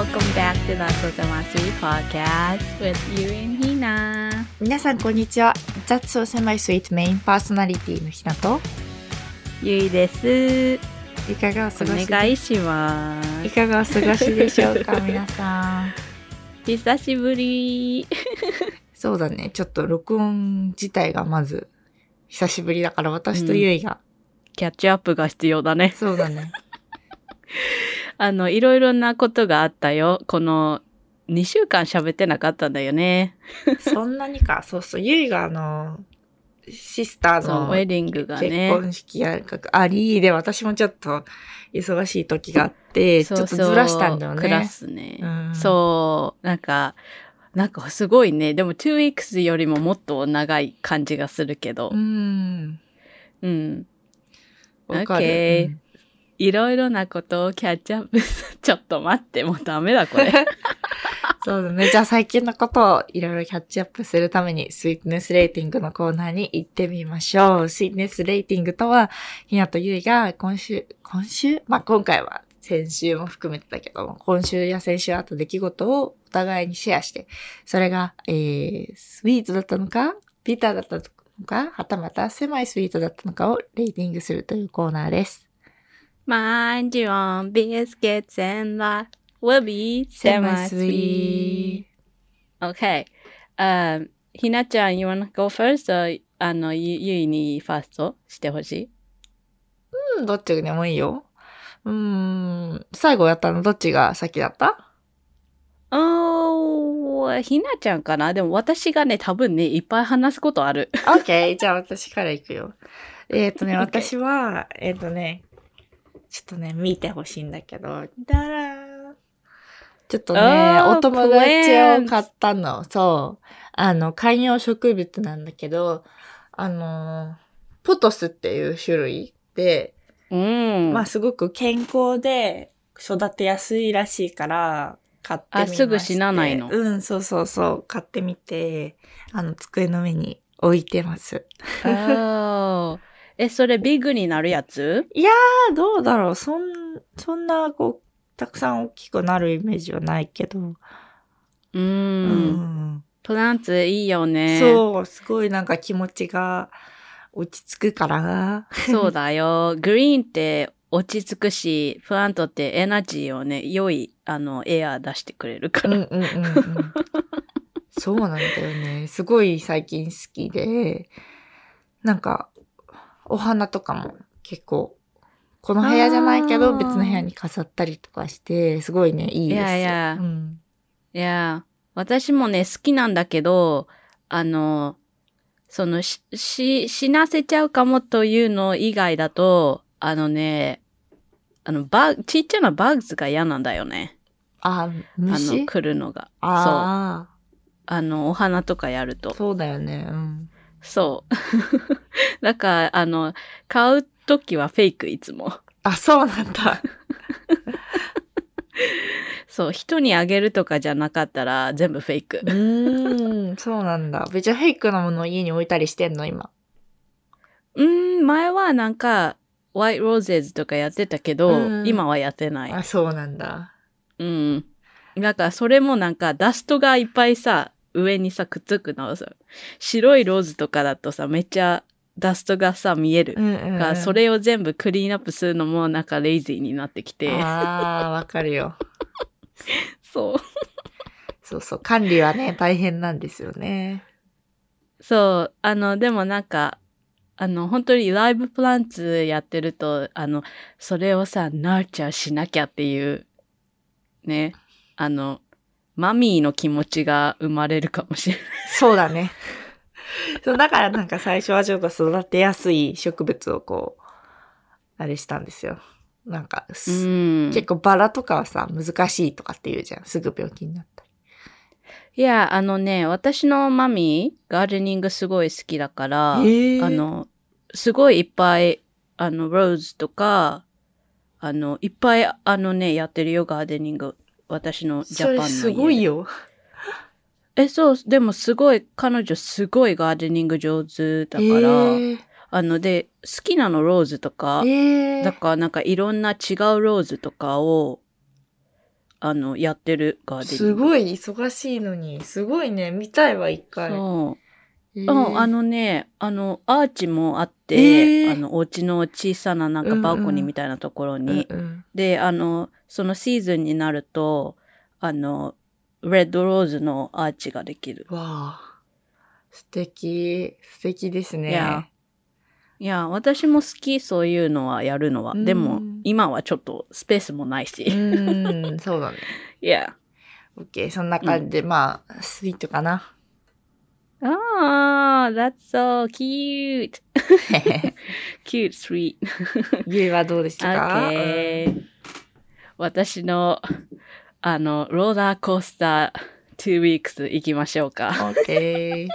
Welcome back to the Sosamasi podcast with you and Hina. 皆さんこんにちは。雑草狭いスイートメインパーソナリティのひなと、ゆいです。いかがお過おごし願いします。いかがお過ごしでしょうか、皆さん。久しぶり。そうだね。ちょっと録音自体がまず、久しぶりだから私とゆいが、キャッチアップが必要だね。そうだね。あの、いろいろなことがあったよ。この2週間喋ってなかったんだよね。そんなにか。そうそう。ゆいがあの、シスターそう、のウェディングが結ね。婚式やあり、で、私もちょっと忙しい時があって、ちょっとずらしたんだよね。クラスね。うんそう、なんか、なんかすごいね。でも2 weeks よりももっと長い感じがするけどう。ん。うん。わかる。OK うんいろいろなことをキャッチアップす。ちょっと待って、もうダメだ、これ。そうだね。じゃあ最近のことをいろいろキャッチアップするために、スイートネスレーティングのコーナーに行ってみましょう。スイートネスレーティングとは、ひなとゆいが今週、今週？まあ、今回は先週も含めてだけども、今週や先週あった出来事をお互いにシェアして、それが、えー、スイートだったのか、ビターだったのか、はたまた狭いスイートだったのかをレーティングするというコーナーです。Mind your own biscuits and life will be semi-sweet. Okay. Um, ひなちゃん、you wanna go first? or あの、ゆゆいにファーストしてほしい？うん、どっちでもいいよ。うーん、最後やったのどっちが先だった？おー、ひなちゃんかな？でも私がね、多分ね、いっぱい話すことある。オッケー。じゃあ私から行くよ。えっ、とね、私は、えっ、とね、ちょっとね、見てほしいんだけど、だらーんちょっとね、Oh, お友達を買ったの。そう。あの、観葉植物なんだけど、あの、ポトスっていう種類で、うん。まあすごく健康で育てやすいらしいから、買ってみましてあすぐ死なないの？うん、そうそうそう。買ってみて、あの、机の上に置いてます。あーえ、それビッグになるやつ？いやー、どうだろう。そん、そんな、こう、たくさん大きくなるイメージはないけど。う。うんプランツいいよね。そう、すごいなんか気持ちが落ち着くから。そうだよ。グリーンって落ち着くし、プラントってエナジーをね、良い、あの、エアー出してくれるから。うんうんうんうん。そうなんだよね。すごい最近好きで、なんか、お花とかも結構、この部屋じゃないけど別の部屋に飾ったりとかして、すごいね、いいですよ。いやいやうん。いや、私もね、好きなんだけど、あの、その、し、し、死なせちゃうかもというの以外だと、あのね、あの、バグ、ちっちゃなバグズが嫌なんだよね。あ、あ虫？の、来るのが。そう。ああの、お花とかやるあ、と。そうだよね。うん。そう。だから、あの、買うときはフェイクいつも。あ、そうなんだ。そう、人にあげるとかじゃなかったら全部フェイクう。ーん、そうなんだ。別にフェイクなものを家に置いたりしてんの、今？うーん、前はなんか、ホワイトローゼズとかやってたけど、うん今はやってない。あ、そうなんだ。うん。だからそれもなんかダストがいっぱいさ、上にさ、くっつくのさ、白いローズとかだとさ、めっちゃダストがさ、見える。うんうん、うん。それを全部クリーンアップするのもなんかレイジーになってきて。ああ、わかるよ。そう。そうそう。管理はね、大変なんですよね。そう。あの、でもなんか、あの、本当にライブプランツやってると、あの、それをさ、ナーチャーしなきゃっていう、ね、あの、マミーの気持ちが生まれるかもしれない。そうだね。そう、だからなんか最初はちょっと育てやすい植物をこう、あれしたんですよ。なんか、すうん。結構バラとかはさ、難しいとかって言うじゃん。すぐ病気になったり。いや、あのね、私のマミー、ガーデニングすごい好きだから、あの、すごいいっぱい、あの、ローズとか、あの、いっぱい、あのね、やってるよ、ガーデニング。私のジャパンの家で。それすごいよ。え、そう、でもすごい、彼女すごいガーデニング上手だから、えー。あの、で、好きなのローズとか、えー。だからなんかいろんな違うローズとかを、あの、やってるガーデニング。すごい忙しいのに、すごいね、見たいわ、一回。そう。へうん、あの、のね、あの、アーチもあって、えー。あの、お家の小さななんかバルコニーみたいなところに、うんうん。で、あの、そのシーズンになると、あの、レッドローズのアーチができる。わあ。素敵。素敵ですね。いやいや、私も好き、そういうのはやるのは。うんでも、今はちょっとスペースもないし。うーん、そうだね。いや。OK、そんな感じで、まあ、スイートかな。ああ、that's so cute. cute, sweet. ゆいはどうでしたか？Okay. 私の、あの、ローラーコースター2 weeks 行きましょうか。OK。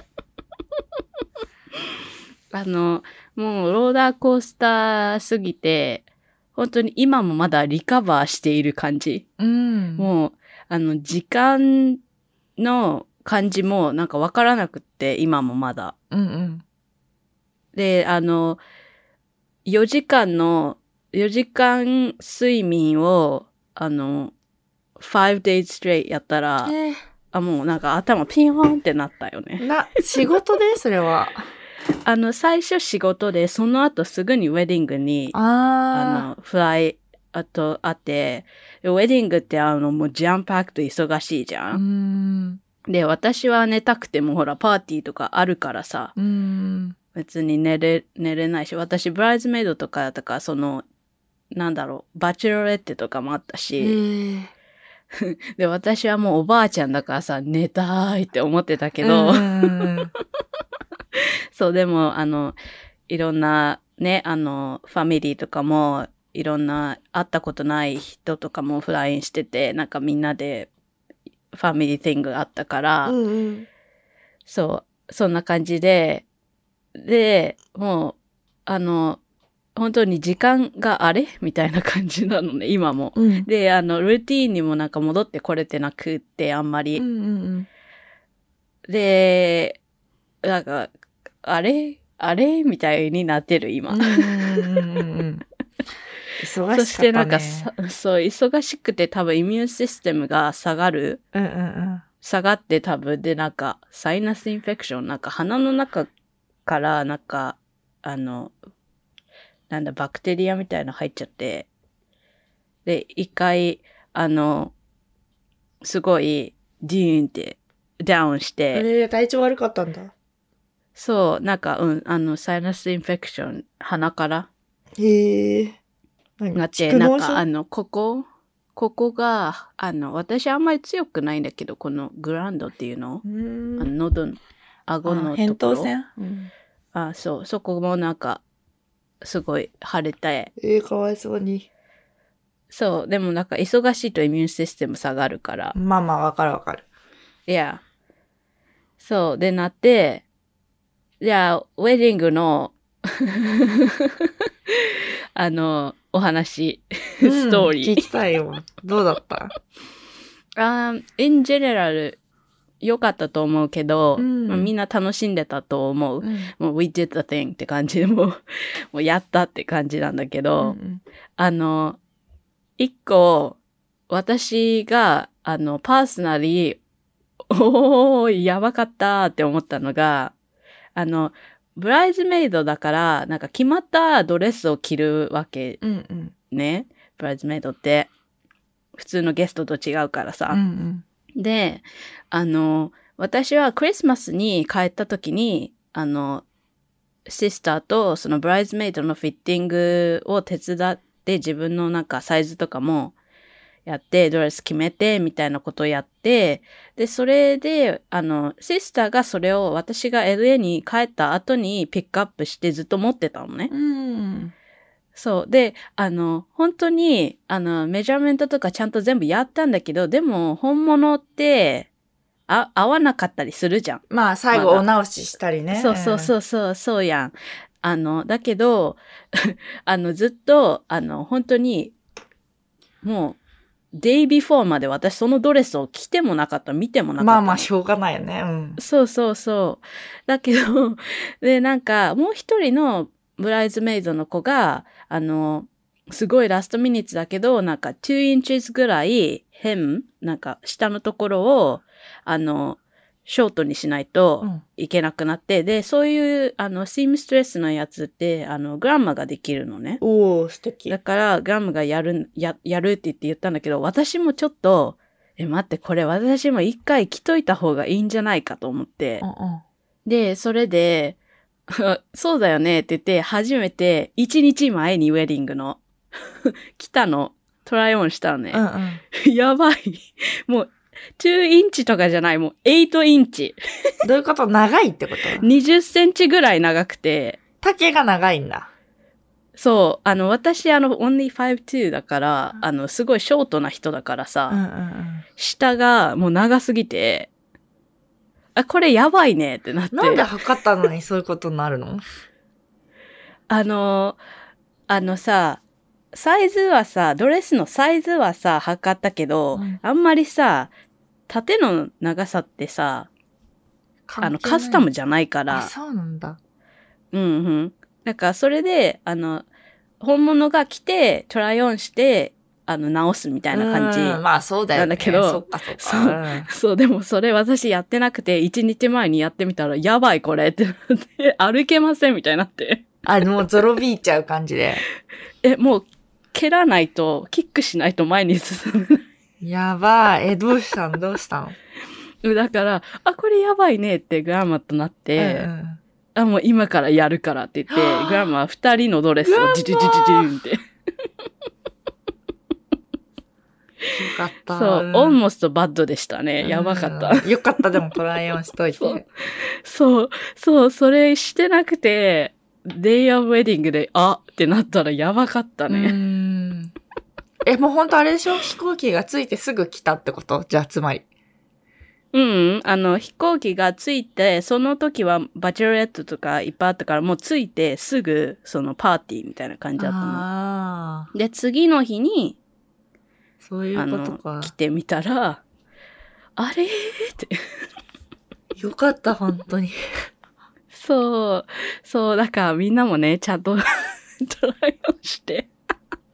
あの、もうローラーコースターすぎて、本当に今もまだリカバーしている感じ。うん。もう、あの、時間の感じもなんかわからなくって、今もまだ。うんうん。で、あの、4時間の、4時間睡眠を、あの、5 days straight やったら、えあ、もうなんか頭ピンポンってなったよね。な、仕事で？それは。あの、最初仕事で、その後すぐにウェディングに、ああの、フライ、あと、あって、でウェディングってあの、もうジャンパックと忙しいじゃ。んん。で、私は寝たくてもほら、パーティーとかあるからさ、うん。別に寝れ、寝れないし、私、ブライズメイドとかだったから、その、なんだろう、バチェロレッテとかもあったえし、ー で、私はもうおばあちゃんだからさ、寝たいって思ってたけど、うん。そう、でも、あの、いろんなね、あの、ファミリーとかも、いろんな会ったことない人とかもフラインしてて、なんかみんなでファミリーティングあったから、うんうん。そう、そんな感じで、で、もう、あの、本当に時間があれ？みたいな感じなのね、今も。うん。で、あの、ルーティーンにもなんか戻ってこれてなくって、あんまり。うんうんで、なんか、あれ？あれ？みたいになってる、今。ね。そしてなんかさ、そう、忙しくて多分イミューンシステムが下がる。うんうんうん。下がって多分でなんか、サイナスインフェクション、なんか鼻の中からなんか、あの、なんだ、バクテリアみたいなの入っちゃって、で、一回、あの、すごい、デューンってダウンして、えー、体調悪かったんだ。そう、なんか、うん、あの、サイナスインフェクション、鼻から。へえ。何？なって、なんか、あ症の、ここ、ここが、あの、私あんまり強くないんだけど、このグランドっていうの、うーん。あの、喉の、顎のところ。桃腺？うん。あ、そう、そこもなんか、すごい腫れて、えー、かわいそうに。そう、でもなんか忙しいとイミューンシステム下がるから、まあまあ、わかるわかる。いや、そう、でなって、じゃあ、ウェディングの、あの、お話、ストーリー。うん聞きたいよ。どうだった？あー in general 良かったと思うけど、うんまあみんな楽しんでたと思う。うんもう we did the thing って感じでもう、もうやったって感じなんだけど、うんあの、一個、私が、あの、パーソナリー、おー、やばかったって思ったのが、あの、ブライズメイドだから、なんか決まったドレスを着るわけうんうんね。ブライズメイドって。普通のゲストと違うからさ。うんうんで、あの、私はクリスマスに帰った時に、あの、シスターとそのブライズメイドのフィッティングを手伝って自分のなんかサイズとかもやって、ドレス決めてみたいなことをやって、で、それで、あの、シスターがそれを私が LA に帰った後にピックアップしてずっと持ってたのね。うんそう。で、あの、本当に、あの、メジャーメントとかちゃんと全部やったんだけど、でも、本物って、あ、合わなかったりするじゃん。まあ、最後お直ししたりね。そうそうそうそう、そうやん。あの、だけど、あの、ずっと、あの、本当に、もう、デイビフォーまで私そのドレスを着てもなかった、見てもなかったの。まあまあ、しょうがないよね。うん。そうそうそう。だけど、で、なんか、もう一人のブライズメイドの子が、あの、すごいラストミニッツだけど、なんか2 inches ぐらい、hem、なんか下のところを、あの、ショートにしないとうんいけなくなって、で、そういう、あの、シームストレスのやつって、あの、グランマができるのね。おー、素敵。だから、グラムがやる、や、やるって言って言ったんだけど、私もちょっと、え、待って、これ私も一回着といた方がいいんじゃないかと思ってう。んうん。で、それで、そうだよねって言って、初めて、一日前にウェディングの、来たの、トライオンしたのね。うんうん。やばい。もう、2インチとかじゃない、もう8インチ。どういうこと？長いってこと？20センチぐらい長くて、丈が長いんだ。そう、あの、私、あの、only 5'2 だから、うんあの、すごいショートな人だからさ、うんうんうん。下がもう長すぎて、あ、これやばいねってなって。なんで測ったのにそういうことになるの？あの、あのさ、サイズはさ、ドレスのサイズはさ、測ったけど、うんあんまりさ、縦の長さってさ、あの、カスタムじゃないかあ、ら、そうなんだ。うんうん。だから、それで、あの、本物が来て、トライオンして、あの、直すみたいな感じ。うんまあそうだよね。なんだけどそっかそっか。そうんそう、でもそれ私やってなくて、一日前にやってみたら、やばいこれってなって、歩けませんみたいになって。あ、もうゾロビーちゃう感じで。え、もう、蹴らないと、キックしないと前に進めない。やばい。え、どうしたの？どうしたの？だから、あ、これやばいねってグラマとなって、うんうんあ、もう今からやるからって言って、グラマは二人のドレスをジジジジジンって。よかった。そう、んオンモストバッドでしたね。やばかった。うんよかった、でもトライオンしといそうて。そう、そう、それしてなくて、デイオブウェディングで、あってなったらやばかったうね。ん。え、もうほんとあれでしょ？飛行機がついてすぐ来たってこと？じゃあつまり。うん、あの、飛行機が着いて、その時はバチェロレットとかいっぱいあったから、もう着いてすぐ、そのパーティーみたいな感じだったの。で、次の日に、そういうことか、。来てみたら、あれ？ーって。よかった、本当に。そう、そう、だからみんなもね、ちゃんとト ライをして、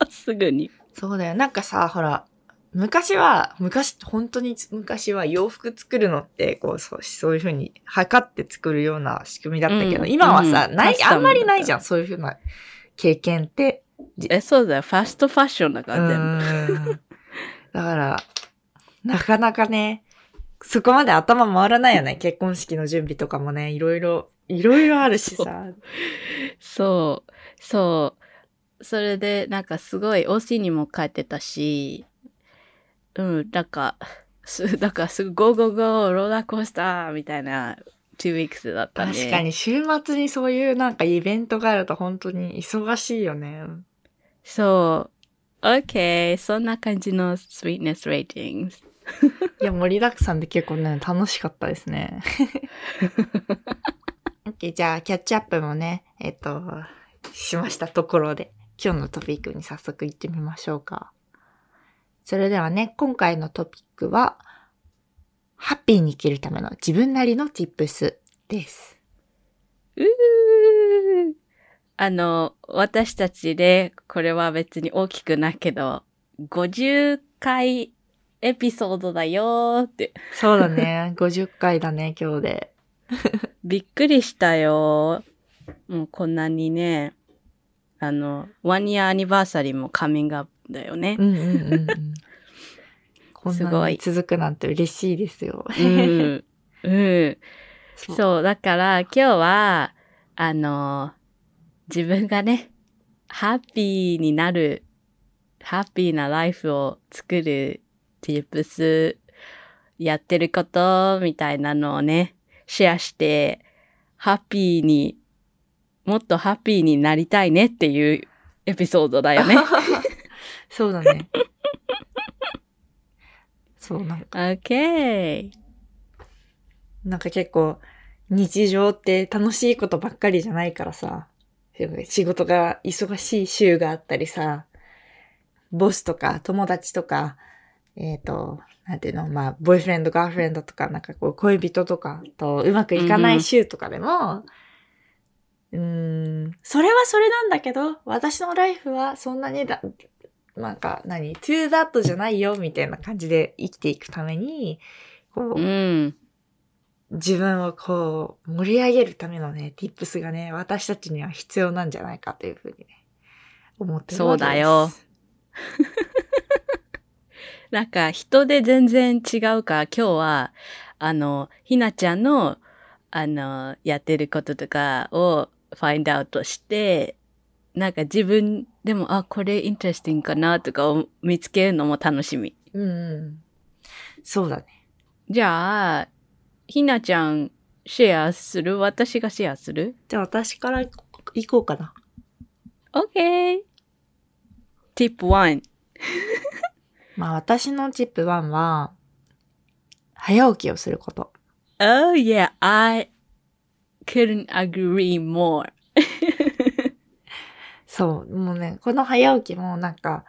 すぐに。そうだよ。なんかさ、ほら、昔は、昔、本当に昔は洋服作るのって、こう、そうそういうふうに測って作るような仕組みだったけど、うん今はさ、うんないあんまりないじゃん、そういうふうな経験って。え、そうだよ、ファストファッションだうから全部。だから、なかなかね、そこまで頭回らないよね。結婚式の準備とかもね、いろいろ、いろいろあるしさ。そう、そう。それで、なんかすごい OC にも帰ってたし、うん、なんか、す、だからすぐゴーゴーゴー、ローラーコースターみたいな2 weeks だったね。確か。に週末にそういうなんかイベントがあると本当に忙しいよね。そう。OK。そんな感じの sweetness ratings。いや、盛りだくさんで結構ね、楽しかったですね。OK、じゃあ、キャッチアップもね、えっと、しましたところで、今日のトピックに早速行ってみましょうか。それではね、今回のトピックは、ハッピーに生きるための自分なりの tips です。うーあの、私たちで、これは別に大きくないけど、50回エピソードだよーって。そうだね、50回だね、今日で。びっくりしたよ。もうこんなにね、あの、ワンイヤーアニバーサリーもカミングアップだよねう。んうんうんうん。こんすごないに続くなんて嬉しいですよ。うん。うん。そうそう、だから今日は、あの、自分がね、ハッピーになる、ハッピーなライフを作る tips やってることみたいなのをね、シェアして、ハッピーに、もっとハッピーになりたいねっていうエピソードだよね。そうだね。そう、なんか、OK! なんか結構、日常って楽しいことばっかりじゃないからさ、仕事が忙しい週があったりさ、ボスとか友達とか、えっ、と、なんていうの、まあ、ボーイフレンド、ガーフレンドとか、なんかこう、恋人とかとうまくいかない週とかでも、うーん、それはそれなんだけど、私のライフはそんなにだ、なんか何、to that じゃないよ、みたいな感じで生きていくために、こう、うん。自分をこう、盛り上げるためのね、tips がね、私たちには必要なんじゃないかというふうにね、思ってるそう。だよ。なんか人で全然違うから、今日は、あの、ひなちゃんの、あの、やってることとかをファインドアウトして、なんか自分でも、あ、これインテレスティングかなとかを見つけるのも楽しみ。うんうん。そうだね。じゃあ、ひなちゃんシェアする？私がシェアする？じゃあ私から行こうかな。?OK! Tip 1. まあ私のチップ1は、早起きをすること。Oh yeah, I couldn't agree more. そう、もうね、この早起きもなんか、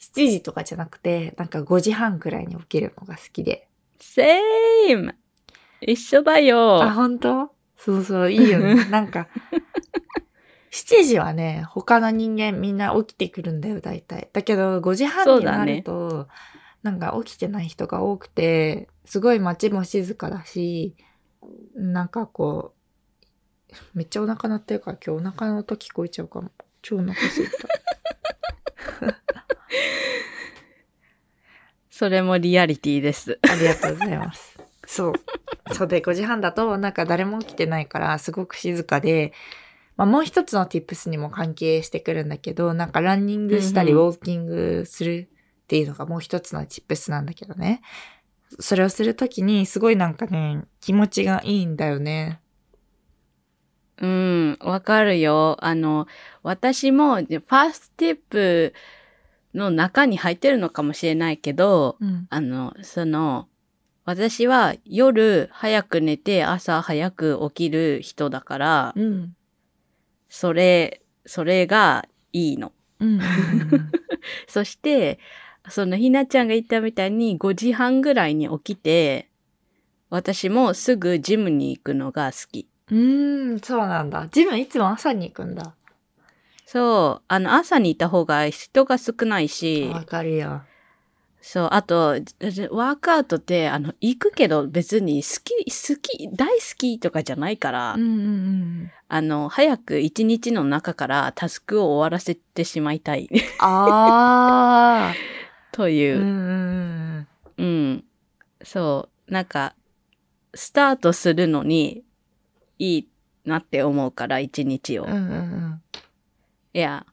7時とかじゃなくて、なんか5時半くらいに起きるのが好きで。Same! 一緒だよ。あ、本当？そうそう、いいよね。なんか、7時はね、他の人間みんな起きてくるんだよ、大体。だけど、5時半になると、なんか起きてない人が多くて、すごい街も静かだし、なんかこう、めっちゃお腹鳴ってるから今日お腹の音聞こえちゃうかも。超お腹すいた。それもリアリティです。ありがとうございます。そう。そうで、5時半だと、なんか誰も起きてないから、すごく静かで、まあもう一つの tips にも関係してくるんだけど、なんかランニングしたり、ウォーキングするっていうのがもう一つの tips なんだけどね。それをするときに、すごいなんかね、気持ちがいいんだよね。うん、わかるよ。あの、私も、ファーストティップの中に入ってるのかもしれないけど、うん。あの、その、私は夜早く寝て朝早く起きる人だから、うん。それ、それがいいの。うん。うん そして、そのひなちゃんが言ったみたいに5時半ぐらいに起きて、私もすぐジムに行くのが好き。うーん、そうなんだ。ジムいつも朝に行くんだ。そう、あの朝にいた方が人が少ないし、わかるよ。そう、あと、じワークアウトって、あの、行くけど別に好き、好き、大好きとかじゃないから、うんうんうん。あの、早く一日の中からタスクを終わらせてしまいたいああ。というう、んうんうん。うん。そう。なんか、スタートするのにいいなって思うから、一日を。うんうんうん。いや。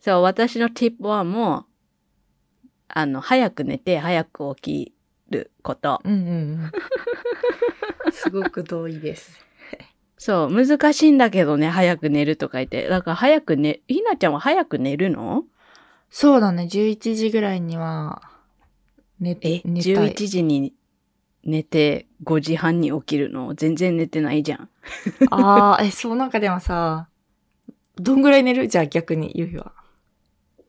そう、私の tip はもう、あの、早く寝て、早く起きること。うんうんうん。すごく同意です。そう、難しいんだけどね、早く寝るとか言って。だから早く寝、ひなちゃんは早く寝るの？そうだね、11時ぐらいには寝え、寝たい。11時に寝て5時半に起きるの？全然寝てないじゃん。ああ、え、そうなんかでもさ、どんぐらい寝る？じゃあ逆に、ゆうひは。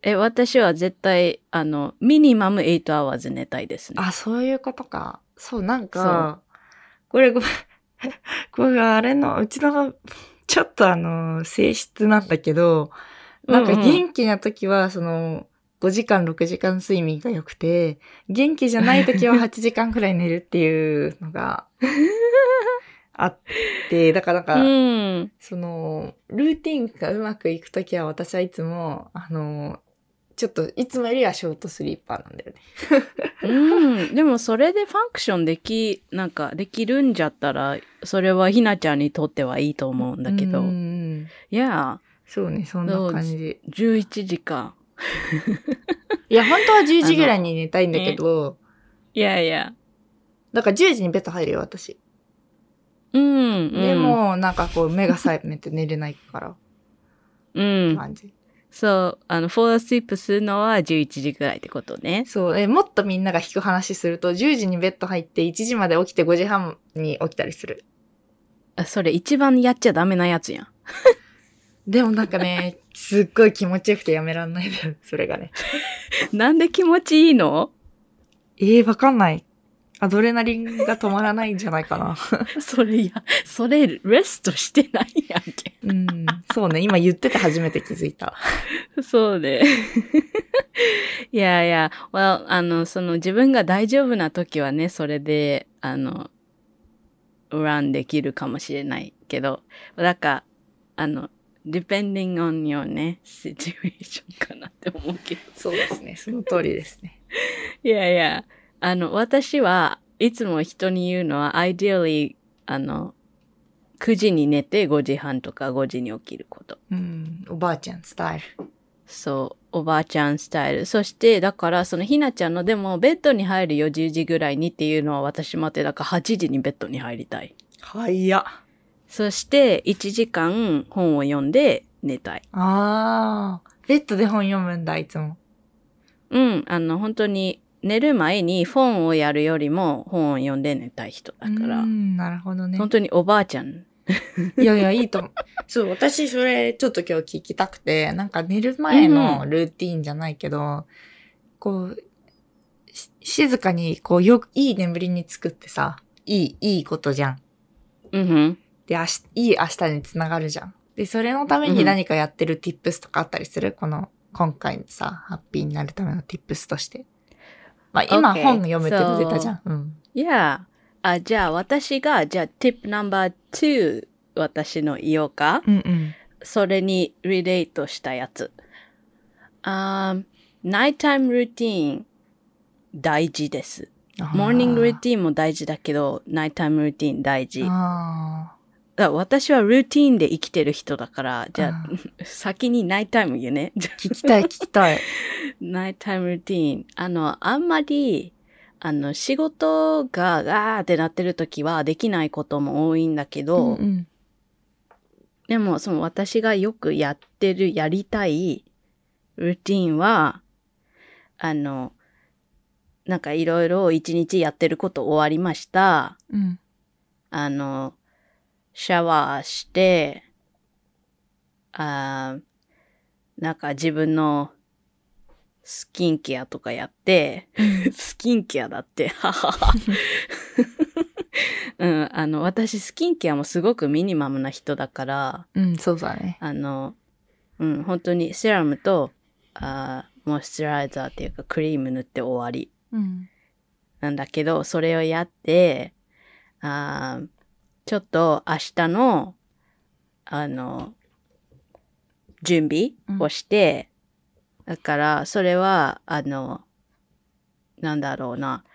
え、私は絶対、あの、ミニマム8 hours 寝たいですね。あ、そういうことか。そう、なんか、これごめん、これがあれの、うちの、ちょっとあの、性質なんだけど、なんか元気な時は、その、5時間、6時間睡眠が良くて、元気じゃない時は 8時間くらい寝るっていうのが あって、だからなんか、うん。その、ルーティンがうまくいく時は私はいつも、あの、ちょっといつもよりはショートスリーパーなんだよね。うん。でもそれでファンクションでき、なんかできるんじゃったら、それはひなちゃんにとってはいいと思うんだけど。うんいや、そうね、そんな感じ。11時間。いや、本当は10時ぐらいに寝たいんだけど、いやいや。だから10時にベッド入るよ、私。うん。でも、なんかこう、目が覚めて寝れないから、うん、うん。感じ。そう、あの、フォースイップするのは11時ぐらいってことね。そう、え、もっとみんなが引く話すると、10時にベッド入って1時まで起きて5時半に起きたりする。あそれ一番やっちゃダメなやつやん。でもなんかね、すっごい気持ちよくてやめらんないんだよ、それがね。なんで気持ちいいの？えー、わかんない。アドレナリンが止まらないんじゃないかな。それ、いや、それ、レストしてないやんけ。うん。そうね。今言ってて初めて気づいた。そうね。いやいや、well, あの、その自分が大丈夫な時はね、それで、あの、ランできるかもしれないけど、だから、あの、depending on your ね、situation かなって思うけど。そうですね。その通りですね。いやいや、あの、私はいつも人に言うのは、ideally、あの、9時に寝て5時半とか5時に起きること。うん。おばあちゃんスタイル。そう、おばあちゃんスタイル。そして、だから、そのひなちゃんの、でも、ベッドに入るよ、10時ぐらいにっていうのは私待って、だから8時にベッドに入りたい。はいや。そして、1時間本を読んで寝たい。あー。ベッドで本読むんだ、いつも。うん、あの、本当に、寝る前に本をやるよりも本を読んで寝たい人だから、うん、なるほどね。本当におばあちゃん。いやいや、いいと思う。そう、私それちょっと今日聞きたくて、なんか寝る前のルーティーンじゃないけど、こう、し静かに、こう、よく、いい眠りにつくってさ、いい、いいことじゃん。うんふん。で、明日、いい明日につながるじゃん。で、それのために何かやってる tips とかあったりする、この、今回のさ、ハッピーになるための tips として。まあ、今 Okay, 本読むって出たじゃん。あ、じゃあ私が、じゃあ tip No.2 私の言おうか。うんうん。それにリレートしたやつ。あー、ナイタイムルーティーン大事です。モーニングルーティーンも大事だけど、ナイタイムルーティーン大事。私はルーティーンで生きてる人だから、じゃあ、あ先にナイタイム言うね。聞きたい、聞きたい。ナイタイムルーティーン。あの、あんまり、あの、仕事がガーってなってる時はできないことも多いんだけど、うんうんでも、その私がよくやってる、やりたいルーティンは、あの、なんかいろいろ一日やってること終わりました。うん。あの、シャワーして、あーなんか自分のスキンケアとかやって、スキンケアだって、ははは。うん、あの、私スキンケアもすごくミニマムな人だから、うん、そうだね。あの、うん、本当にセラムと、あーモイスチャライザーっていうかクリーム塗って終わり。うん。なんだけど、それをやって、あーちょっと明日の、あの、準備をして、だから、それは、あの、なんだろうな。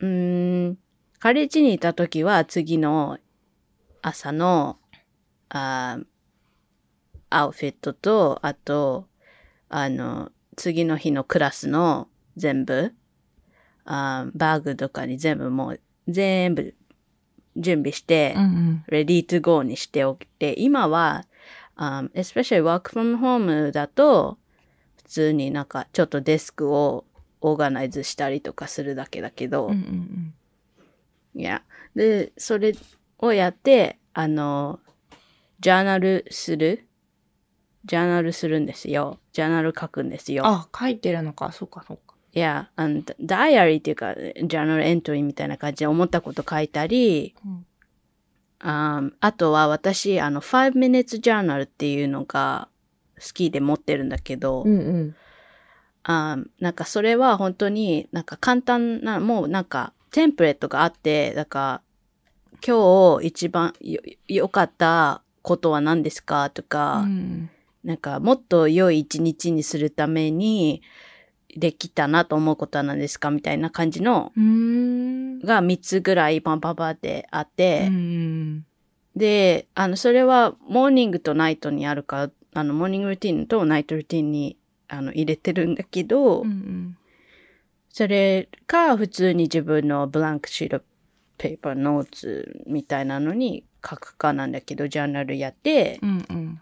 うーん、カレッジにいた時は次の朝の、あーアウフィットと、あと、あの、次の日のクラスの全部、あーバッグとかに全部もう全部準備して、うんうん。ready to go にしておいて、今は、um, especially work from home だと、普通になんかちょっとデスクをオーガナイズしたりとかするだけだけど、うんうんいや。で、それをやって、あの、ジャーナルする？ジャーナルするんですよ。ジャーナル書くんですよ。あ、書いてるのか。そうか、そうか。いや、あの、ダイアリーっていうか、ジャーナルエントリーみたいな感じで思ったこと書いたり、うんあーあとは私、あの、5 minutes journal っていうのが好きで持ってるんだけど、んうん。あーなんかそれは本当になんか簡単な、もうなんかテンプレートがあって、だから今日一番よ良かったことは何ですかとか、うんなんかもっと良い一日にするためにできたなと思うことは何ですかみたいな感じの。が3つぐらいパンパンパンってあって、うん。で、あの、それはモーニングとナイトにあるから、あの、モーニングルーティンとナイトルーティンにあの入れてるんだけど、うんそれか普通に自分のブランクシートペーパーノーツみたいなのに書くかなんだけど、ジャーナルやって、うんうん。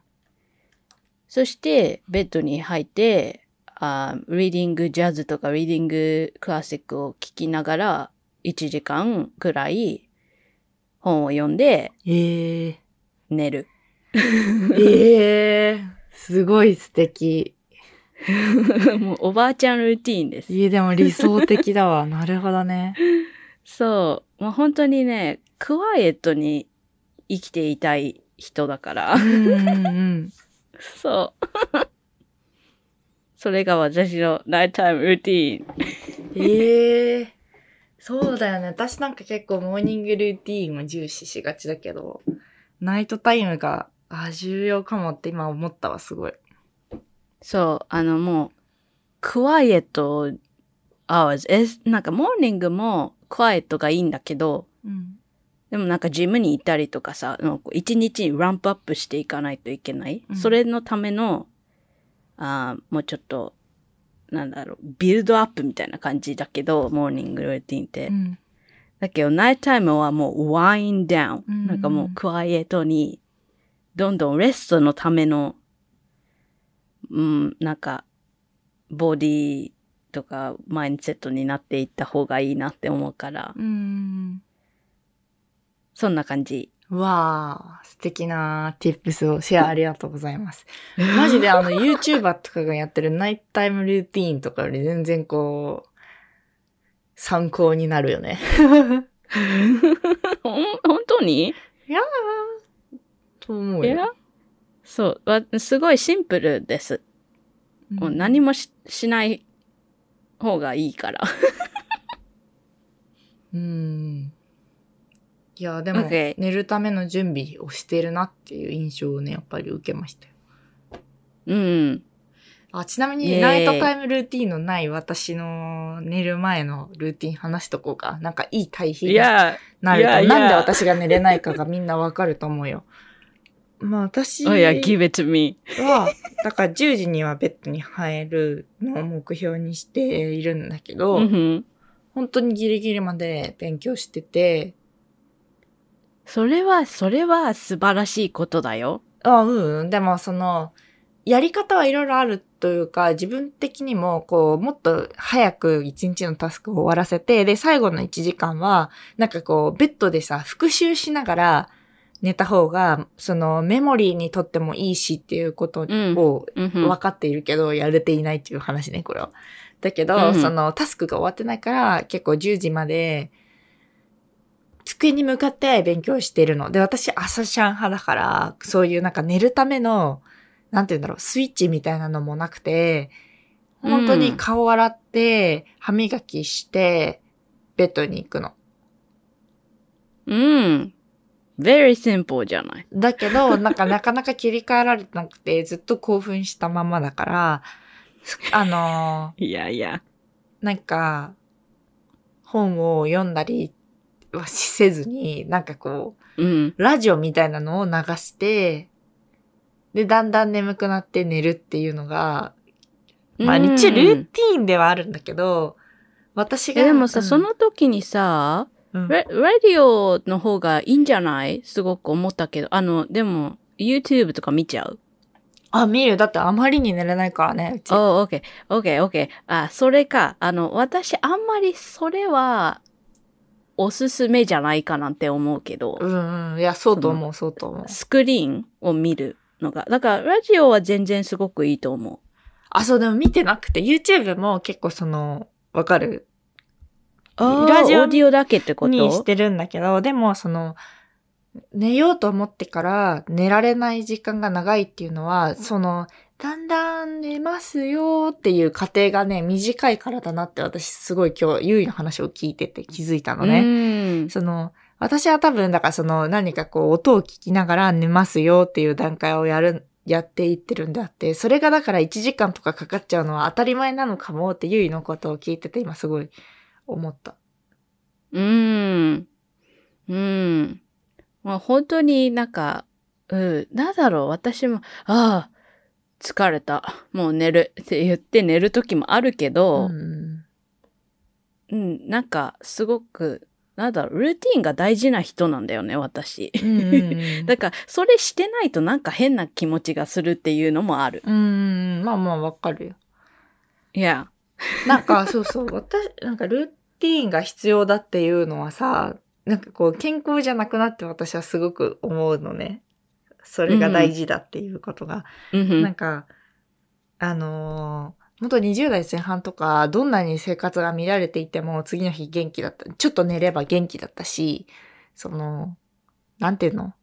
そしてベッドに入って、あリーディングジャズとかリーディングクラシックを聞きながら1時間くらい本を読んでええ寝る。ええすごい素敵。もうおばあちゃんルーティーンです。いや、でも理想的だわ。なるほどね。そう。もう本当にね、クワイエットに生きていたい人だから。うんうんうん。そう。それが私のナイトタイムルーティーン。ええそうだよね。私なんか結構 morning routine を重視しがちだけど、 night time が、あ、重要かもって今思ったわ、すごい。そう、あのもう、 quiet hours。え、なんか morning も quiet がいいんだけど、うん。でもなんかジムに行ったりとかさ、一日にランプアップしていかないといけない。うんそれのための、あーもうちょっと、なんだろう、ビルドアップみたいな感じだけど、モーニングルーティンって。うん。だけど、ナイトタイムはもうワインダウン。うんなんかもうクワイエットに、どんどんレストのための、うん、なんか、ボディとかマインドセットになっていった方がいいなって思うから、うん。そんな感じ。わあ、素敵な tips をシェアありがとうございます。マジであの YouTuber とかがやってるナイトタイムルーティーンとかより全然こう、参考になるよね。ほん本当に？いやー、と思ういやよ。そうわ。すごいシンプルです。もう何もししない方がいいから。うん。いや、でも、寝るための準備をしてるなっていう印象をね、やっぱり受けましたよ。うん。あ、ちなみに、ナイトタイムルーティンのない私の寝る前のルーティン話しとこうか。なんかいい対比になると、いやいやなんで私が寝れないかがみんなわかると思うよ。まあ私おや、give it to me. は、だから10時にはベッドに入るのを目標にしているんだけど、うん本当にギリギリまで勉強してて、それは、それは素晴らしいことだよ。あうん。でも、その、やり方はいろいろあるというか、自分的にも、こう、もっと早く一日のタスクを終わらせて、で、最後の1時間は、なんかこう、ベッドでさ、復習しながら寝た方が、その、メモリーにとってもいいしっていうことうんを分かっているけど、やれていないっていう話ね、これは。だけど、うんその、タスクが終わってないから、結構10時まで、机に向かって勉強してるの。で、私、朝シャン派だから、そういうなんか寝るための、なんて言うんだろう、スイッチみたいなのもなくて、本当に顔洗って、歯磨きして、ベッドに行くの。うん。very simple じゃない。だけど、なんかなかなか切り替えられてなくて、ずっと興奮したままだから、あのいやいや。ーなんか、本を読んだりはせずに、なんかこう、うん。ラジオみたいなのを流して、で、だんだん眠くなって寝るっていうのが、まあ、うん一応ルーティーンではあるんだけど、私が。えでもさ、うんその時にさ、うんレ、ラディオの方がいいんじゃない？すごく思ったけど。あの、でも、YouTube とか見ちゃう？あ、見る。だってあまりに寝れないからね、うち。おー、オッケー、オッケー、オッケー。あ、それか。あの、私、あんまりそれは、おすすめじゃないかなって思うけど、うんうん。いや、そうと思う、そうと思う。スクリーンを見るのが。だから、ラジオは全然すごくいいと思あ、そう、でも見てなくて、YouTube も結構その、わかるう。ラジオオーディオだけってこと？にしてるんだけど、でもその、寝ようと思ってから寝られない時間が長いっていうのは、その、だんだん寝ますよっていう過程がね、短いからだなって私すごい今日、ゆいの話を聞いてて気づいたのね。ね。その、私は多分、だからその何かこう音を聞きながら寝ますよっていう段階をやる、やっていってるんであって、それがだから1時間とかかかっちゃうのは当たり前なのかもってゆいのことを聞いてて今すごい思った。うん。うん。まあ本当になんか、うん、なんだろう、私も、ああ、疲れた。もう寝るって言って寝る時もあるけど、うんうん、なんかすごく、なんだろう、ルーティンが大事な人なんだよね、私。うんうんうん だから、それしてないとなんか変な気持ちがするっていうのもある。うん、まあまあわかるよ。いや。なんかそうそう、私、なんかルーティーンが必要だっていうのはさ、なんかこう健康じゃなくなって私はすごく思うのね。それが大事だっていうことが。うんなんか、あのー本当20代前半とか、どんなに生活が乱れていても、次の日元気だった。ちょっと寝れば元気だったし、その、なんていうの？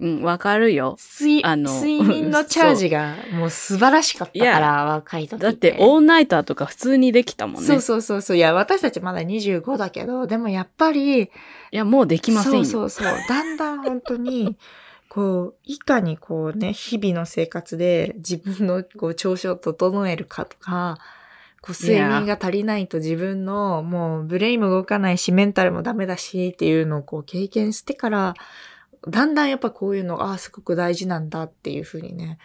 うん、わかるよ。睡あの睡眠のチャージがもう素晴らしかったから、若い時だって、オールナイターとか普通にできたもんね。そうそうそうそう。いや、私たちまだ25だけど、でもやっぱり、いや、もうできませんよ。そうそうそう。だんだん本当に、こう、いかにこうね、日々の生活で自分のこう調子を整えるかとか、こう睡眠が足りないと自分のもうブレインも動かないし、メンタルもダメだしっていうのをこう経験してから、だんだんやっぱこういうのが、ああ、すごく大事なんだっていうふうにね、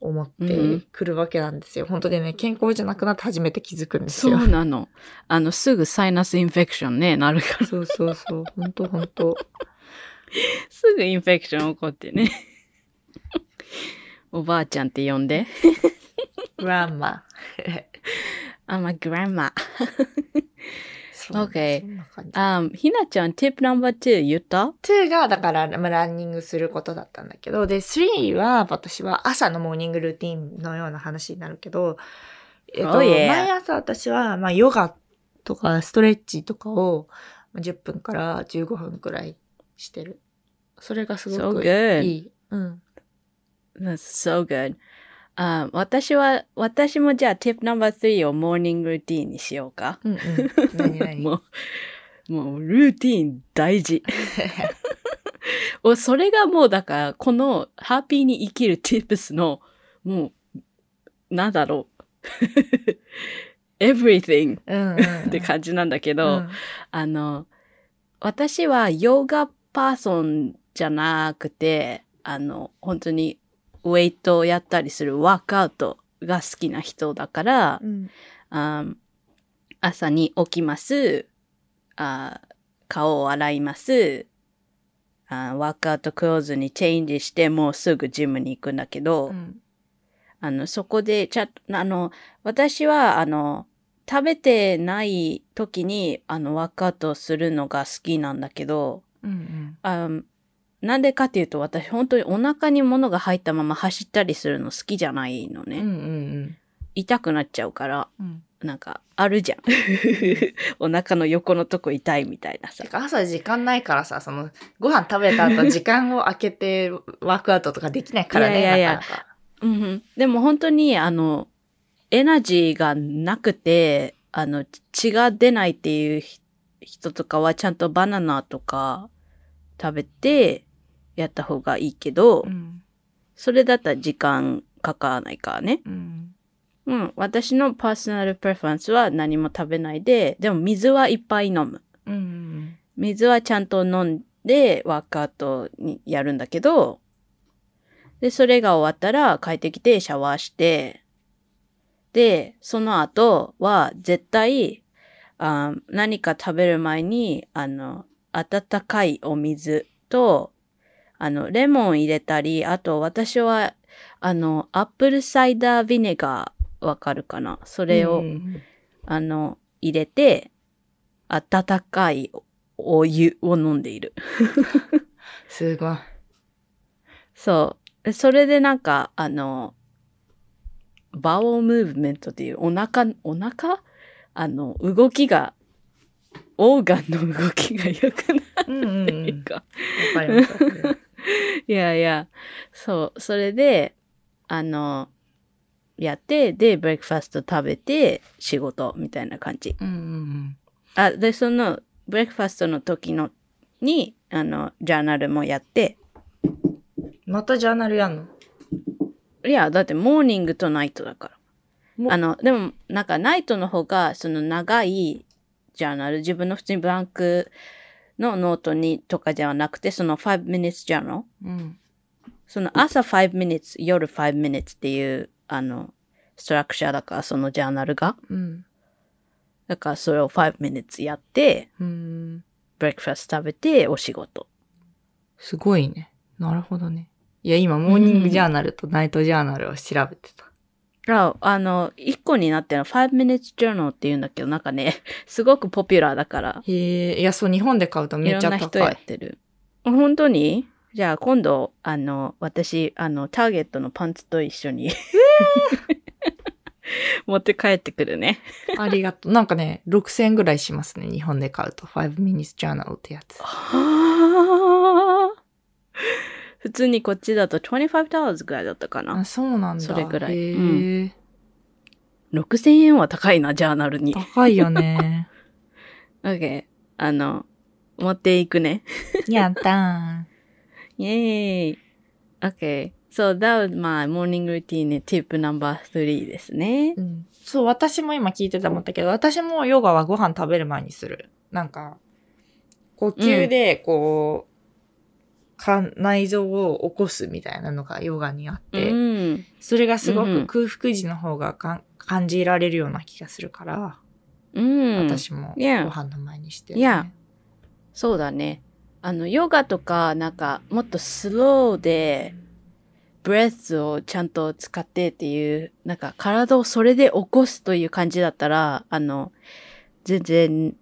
思ってくるわけなんですよ。本当にね、健康じゃなくなって初めて気づくんですそよ。うなの。あの、すぐサイナスインフェクションね、なるから。そうそうそう。本当本当 すぐインフェクション起こってね。おばあちゃんって呼んで。グランマ。I'm a grandma. そう Okay. そんな感じ Um, ひなちゃん、tip number two 言った2が、だから、まあランニングすることだったんだけど、で、3は、私は朝のモーニングルーティンのような話になるけど、えっと、Oh. 毎朝私は、まあ、ヨガとかストレッチとかを、まあ10分から15分くらいしてる。それがす So ごく.いい。うん。That's so good. あ私は、私もじゃあ tip number three をモーニングルーティンにしようか。うんうん。何何？もう、もうルーティン大事。おそれがもうだから、このハッピーに生きる tips の、もう、なんだろう。everything うんうんうん。って感じなんだけうど、んあの、私はヨガパーソンじゃなくて、あの、本当にウェイトをやったりするワークアウトが好きな人だから、うん。あー朝に起きます。あー顔を洗います。あーワークアウトクローズにチェンジして、もうすぐジムに行くんだけど、うん。あの、そこで、ちゃあの、私は、あの、食べてない時に、あの、ワークアウトするのが好きなんだけど、うんあなんでかっていうと、私、本当にお腹に物が入ったまま走ったりするの好きじゃないのね。うん。うんうん痛くなっちゃうから、うん。なんか、あるじゃん。お腹の横のとこ痛いみたいなさ朝時間ないからさ、その、ご飯食べた後 時間を空けてワークアウトとかできないからね、いやいやなかなか。うんうん、でも本当に、あの、エナジーがなくて、あの、血が出ないっていうひ人とかはちゃんとバナナとか食べてやった方がいいけど、うん。それだったら時間かからないからね。うん。うん。私のパーソナルプレファンスは何も食べないで、でも水はいっぱい飲む。うん。水はちゃんと飲んでワークアウトにやるんだけど、で、それが終わったら帰ってきてシャワーして、で、その後は絶対、あ何か食べる前に、あの、温かいお水と、あの、レモン入れたり、あと私は、あの、 apple cider vinegar わかるかな？それを、うんあの、入れて、温かいお湯を飲んでいる。すごい。そう。それでなんか、あの、 bowel movement っていうお腹、お腹？あの、動きが、organ の動きが良くなうんうんるうん。っていうか。わかりますわかります。いやいや、そう。それで、あの、やって、で、 breakfast 食べて、仕事みたいな感じ。うんうんあ、で、その、 breakfast の時の、に、あの、 journal もやって、うん。また journal やんの？いや、だって morning と night だから。もあの、でも、なんか night の方が、その長い journal、自分の普通に blank のノートにとかではなくて、その5 minutes ジャーナル。うん。その朝5 minutes、夜5 minutes っていう、あの、 structure だから、その journal が。うん。だからそれを5 minutes やって、うん。 breakfast 食べて、お仕事。すごいね。なるほどね。いや、今、モーニングジャーナルとナイトジャーナルを調べてた。ああの、一個になってるの5 minutes journal って言うんだけど、なんかね、すごくポピュラーだから、へえ、いや、そう、日本で買うといめっちゃろんな人や高い。ってる。本当に？じゃあ今度、あの、私、あの、ターゲットのパンツと一緒に 持って帰ってくるね。ありがとう。なんかね、6000円ぐらいしますね。日本で買うと。5 minutes journal ってやつ。はあ。普通にこっちだと25ぐらいだったかあ、な。そうなんだ。それぐらいへうー6000円は高いな、ジャーナルに。高いよね。OK。あの、持っていくね。やったイェーイ。OK. So that was my morning routine tip number three ですねー。。うん。そう、私も今聞いてて思ったけど、私もヨガはご飯食べる前にする。なんか、呼吸で、こう、か内臓を起こすみたいなのがヨガにあって、うん。それがすごうんく空腹時の方が感じられるような気がするから、うん。私もご.飯の前にして、Yeah. そうだね。あの、ヨガとか、なんか、もっとスローで、ブレスをちゃんと使ってっていう、なんか、体をそれで起こすという感じだったら、あの、全然、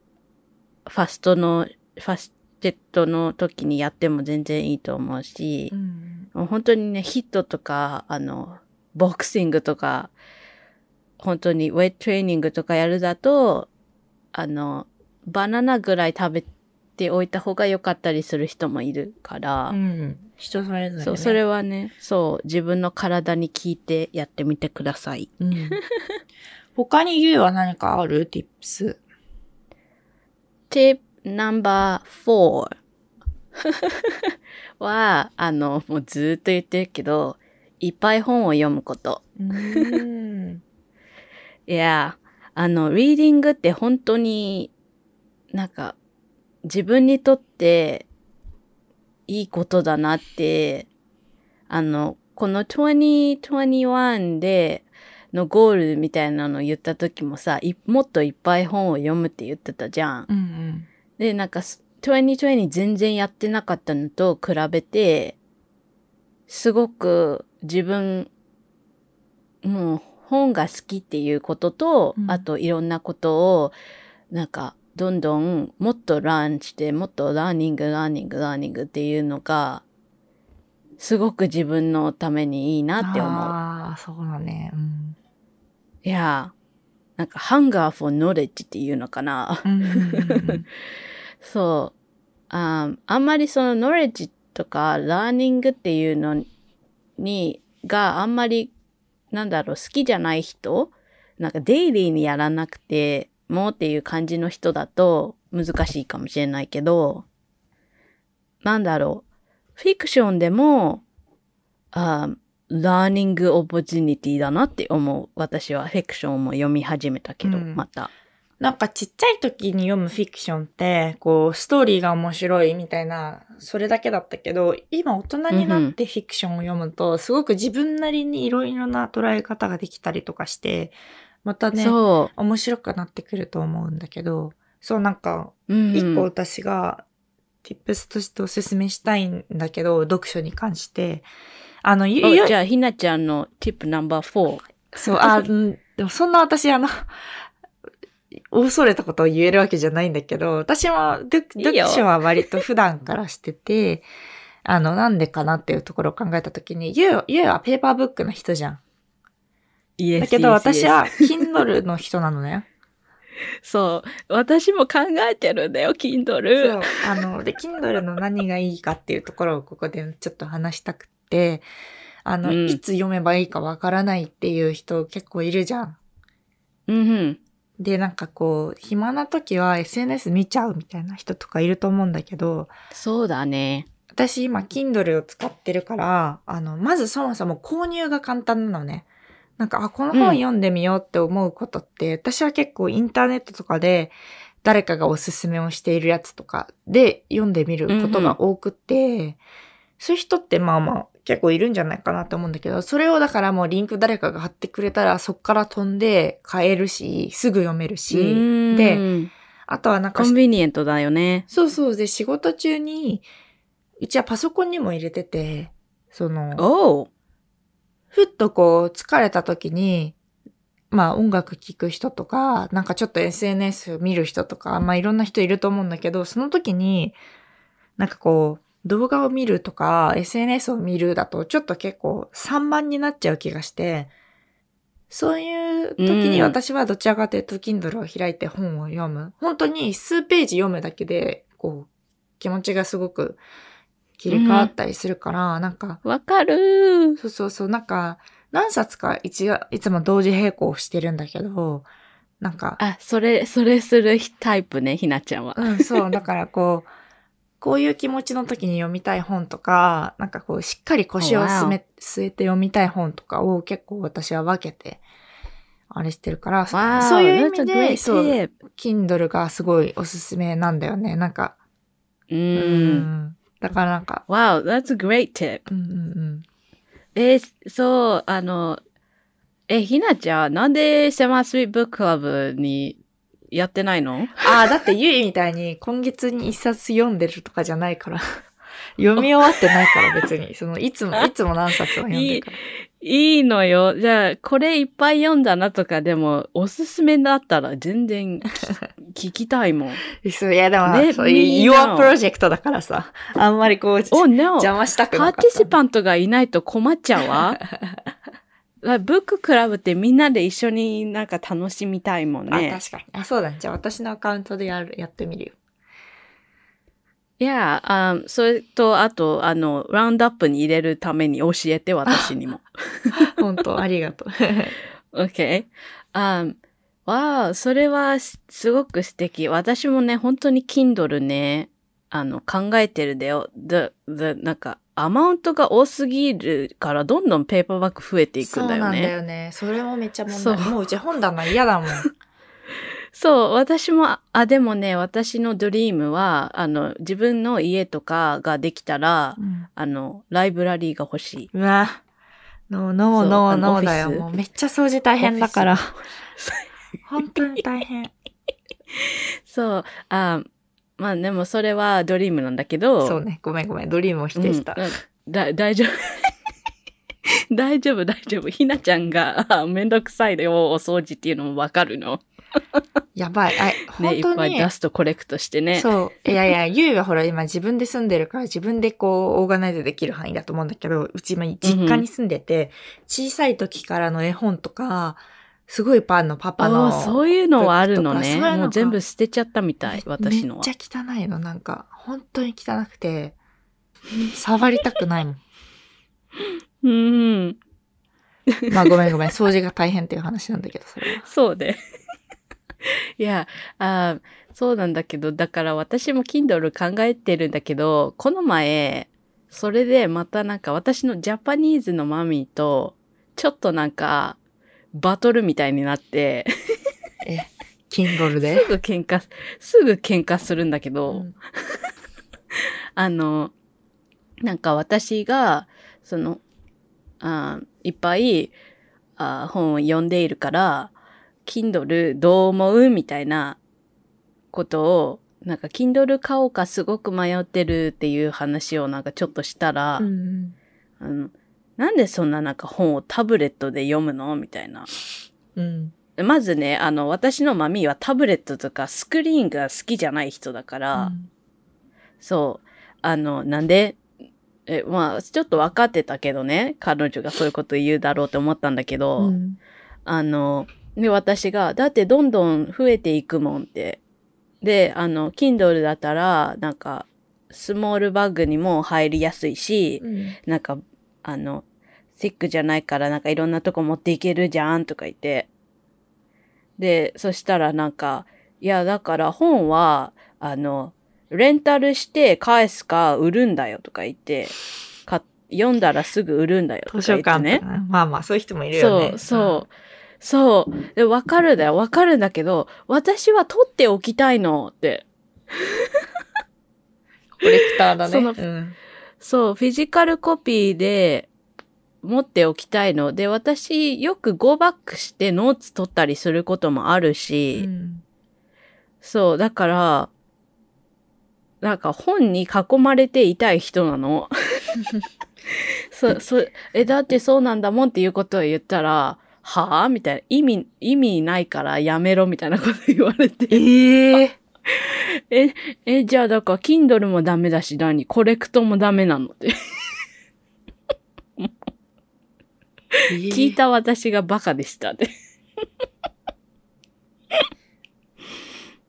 ファストの、ファステッドの時にやっても全然いいと思うしう、ん。もう本当にね、ヒットとか、あの、ボクシングとか、本当にウェイトトレーニングとかやるだと、あの、バナナぐらい食べておいた方が良かったりする人もいるから、うん。人それぞれ、ね。そう、それはね、そう、自分の体に聞いてやってみてください。うん。他に言うは何かある ?tips。tip number four は、あの、もうずーっと言ってるけど、いっぱい本を読むこと。うん。いや、あの、リーディングって本当になんか自分にとっていいことだなって、あの、この2021でのゴールみたいなの言った時もさ、いもっといっぱい本を読むって言ってたじゃん。うんで、なんかす、2020全然やってなかったのと比べて、すごく自分、もう本が好きっていうことと、うんあといろんなことを、なんか、どんどんもっと learn して、もっと learning、learning、learning っていうのが、すごく自分のためにいいなって思う。ああ、そうだね。うん。いや、なんか、ハンガー for knowledge っていうのかな。そう。ああんまりそのノレッジとかラーニングっていうのに、があんまり、なんだろう、好きじゃない人。なんかデイリーにやらなくてもっていう感じの人だと難しいかもしれないけど、なんだろう、フィクションでも、あ learning opportunity だなって思う。私はフィクションも読み始めたけど、うんまた。なんかちっちゃい時に読むフィクションって、こう、ストーリーが面白いみたいな、それだけだったけど、今大人になってフィクションを読むと、すごく自分なりにいろいろな捉え方ができたりとかして、またね。面白くなってくると思うんだけど、そうなんか、うん一個私が、tips としておすすめしたいんだけど、読書に関して、あの、ゆゆおじゃあ、ひなちゃんの tip No.4。そう、あ、うん、でもそんな私、あの、恐れたことを言えるわけじゃないんだけど、私も読書は割と普段からしてて、あの、なんでかなっていうところを考えたときに、ゆう、ゆうはペーパーブックの人じゃん。だけど私は Kindle の人なのね。そう。私も考えてるんだよ、そ Kindle う。。あの、で、Kindle の何がいいかっていうところをここでちょっと話したくって、あの、うんいつ読めばいいかわからないっていう人結構いるじゃん。うんうん。で、なんかこう、暇な時は SNS 見ちゃうみたいな人とかいると思うんだけど、そうだね。私今 Kindle を使ってるから、あの、まずそもそも購入が簡単なのね。なんか、あ、この本読んでみようって思うことって、私は結構インターネットとかで誰かがおすすめをしているやつとかで読んでみることが多くって、そういう人ってまあまあ結構いるんじゃないかなと思うんだけど、それをだからもうリンク誰かが貼ってくれたらそっから飛んで買えるし、すぐ読めるし、で、で、あとはなんかコンビニエントだよね。そうそう。で、仕事中に、うちはパソコンにも入れてて、その。ふっとこう疲れた時に、まあ音楽聴く人とか、なんかちょっと SNS 見る人とか、まあいろんな人いると思うんだけど、その時に、なんかこう、動画を見るとか、SNS を見るだと、ちょっと結構散漫になっちゃう気がして、そういいう時にうん私はどちらかというと Kindle を開いて本を読む。本当に数ページ読むだけで、こう、気持ちがすごく切り替わったりするから、なんか、わかるそうそうそう、なんか、何冊か一応いつも同時並行してるんだけど、なんか、あ、それ、それするタイプね、ひなちゃんは。うん、そう、だからこう、こういう気持ちの時に読みたい本とか、なんかこう、しっかり腰を Oh. 据め、据えて読みたい本とかを結構私は分けて、あれしてるから、そ Wow, そういう意味で、そう. Kindle がすごいおすすめなんだよね。なんか、う。うんだからなんか、Wow, that's a great tip. うんうんうん。えーそう、あの、え、ひなちゃん、なんでセマスイートブッククラブにやってないの？ああ、だってゆいみたいに今月に一冊読んでるとかじゃないから。読み終わってないから別に。その、いつも、いつも何冊は読んでるから。いいのよ。じゃあ、これいっぱい読んだなとかでも、おすすめだったら全然 聞きたいもん。そういや、でも、Let そういう. Your プロジェクトだからさ、あんまりこう、Oh no! 邪魔したくパーなかった。ティシパントがいないと困っちゃうわ。ブッククラブってみんなで一緒になんか楽しみたいもんあ、ね。確かに。あ、そうだね。じゃあ私のアカウントでやる、やってみるよ。いや、あそれと、あと、あの、ラウンドアップに入れるために教えて、私にも。本当ありがとう。OK? あわあ、それはすすごく素敵。私もね、本当に Kindle ね、あの、考えてるだよ。the, the, なんか、アマウントが多すぎるから、どんどんペーパーバッグ増えていくんだよそうなんだね。よね。それもめっちゃ問そう題。もううち本棚嫌だもん。そう、私も、あ、でもね、私のドリームは、あの、自分の家とかができたら、あの、ライブラリーが欲しい。うわ。ノーノーノーノーだよ。もうめっちゃ掃除大変だから本当に大変。そう、あ、まあでもそれはドリームなんだけど、そうね。ごめんごめん。ドリームを否定した。うんだ大丈夫。大丈夫、大丈夫。ひなちゃんがあめんどくさいでお掃除っていうのもわかるの。やばい。あね、いっ本当に。ぱいダストコレクトしてね。そう。いやいや、ゆいはほら今自分で住んでるから自分でこう、オーガナイズできる範囲だと思うんだけど、うち今実家に住んでて、小さい時からの絵本とか、すごいパンのパパあの。あ、そういうのはあるのね。もう全部捨てちゃったみたい、私のはめっ。ちゃ汚いの、なんか、本当に汚くて、触りたくないもん。うん。まあごめんごめん、掃除が大変っていう話なんだけど、それは。そうで。いや、あそうなんだけど、だから私も Kindle 考えてるんだけど、この前、それでまたなんか私のジャパニーズのマミーと、ちょっとなんか、バトルみたいになって、え、Kindle で？すぐ喧嘩、すぐ喧嘩するんだけど、うん。あの、なんか私が、その、あいっぱいあ本を読んでいるから、Kindle どう思う？みたいなことを、なんか Kindle 買おうかすごく迷ってるっていう話をなんかちょっとしたら、うん。あのなんでそんななんか本をタブレットで読むのみたいな。うん。まずね、あの、私のマミーはタブレットとかスクリーンが好きじゃない人だから、そう。あの、なんで、え、まあ、ちょっと分かってたけどね、彼女がそういうこと言うだろうと思ったんだけど、うんあの、で、私が、だってどんどん増えていくもんって。で、あの、Kindle だったら、なんか、スモールバッグにも入りやすいし、うんなんか、あの、シックじゃないから、なんかいろんなとこ持っていけるじゃんとか言って。で、そしたらなんか、いや、だから本は、あの、レンタルして返すか売るんだよとか言って、か読んだらすぐ売るんだよとか言ってね。まあまあ、そういう人もいるよね。そう、そう。そう。で、わかるだよ。わかるんだけど、私は取っておきたいのって。コレクターだね。そのうんそう、フィジカルコピーで持っておきたいので、私よくゴーバックしてノーツ取ったりすることもあるし、うんそう、だから、なんか本に囲まれていたい人なの。そ、そ、え、だってそうなんだもんっていうことを言ったら、はぁみたいな。意味、意味ないからやめろみたいなこと言われて。えええ、え、じゃあだから、Kindle もダメだし、何？コレクトもダメなのって。えー、聞いた私がバカでしたね。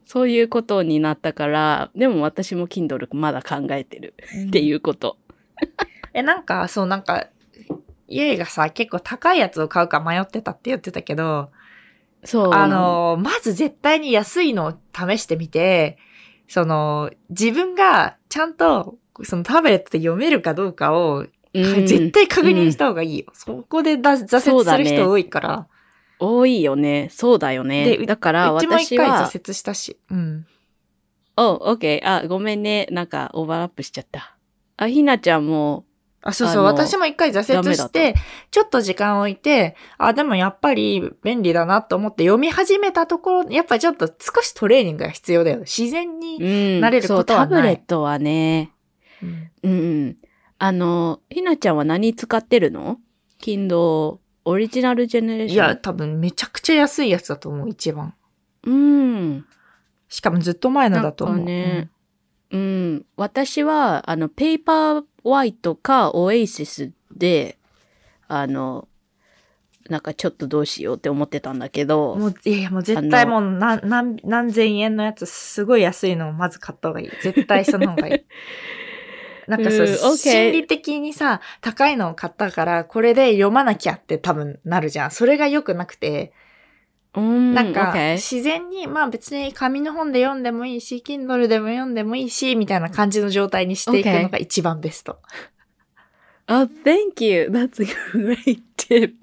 そういうことになったから、でも私も Kindle まだ考えてる、っていうこと。え、なんか、そう、なんか、ゆいがさ、結構高いやつを買うか迷ってたって言ってたけど、そう。あの、まず絶対に安いのを試してみて、その、自分がちゃんと、そのタブレットで読めるかどうかを絶対確認した方がいいよ。そこでだ挫折する人多いから。多いよね。そうだよね。だからうちも一回私は、挫折したし。うん。お、オッケー。あ、ごめんね。なんかオーバーラップしちゃった。あ、ひなちゃんも、あ、そうそう。私も一回挫折して、ちょっと時間を置いて、あ、でもやっぱり便利だなと思って読み始めたところ、やっぱちょっと少しトレーニングが必要だよ。自然に。うん。慣れることはないそう、タブレットはね、うんうんうん。あの、ひなちゃんは何使ってるの ?Kindle オリジナルジェネレーション。いや、、多分めちゃくちゃ安いやつだと思う、一番。うん。しかもずっと前のだと思う。なんかねうん。私は、あの、ペーパーワイトかオエイシスで、あの、なんかちょっとどうしようって思ってたんだけうんど、もう、いやいや、もう絶対もう何、何、何千円のやつ、すごい安いのをまず買った方がいい。絶対その方がいい。なんかそう、心理的にさ、高いのを買ったから、これで読まなきゃって多分なるじゃん。それが良くなくて、うん、なんか、自然に、まあ別に紙の本で読んでもいいし、Kindle でも読んでもいいし、みたいな感じの状態にしていくのが一番ベスト。Oh, thank you. That's a great tip.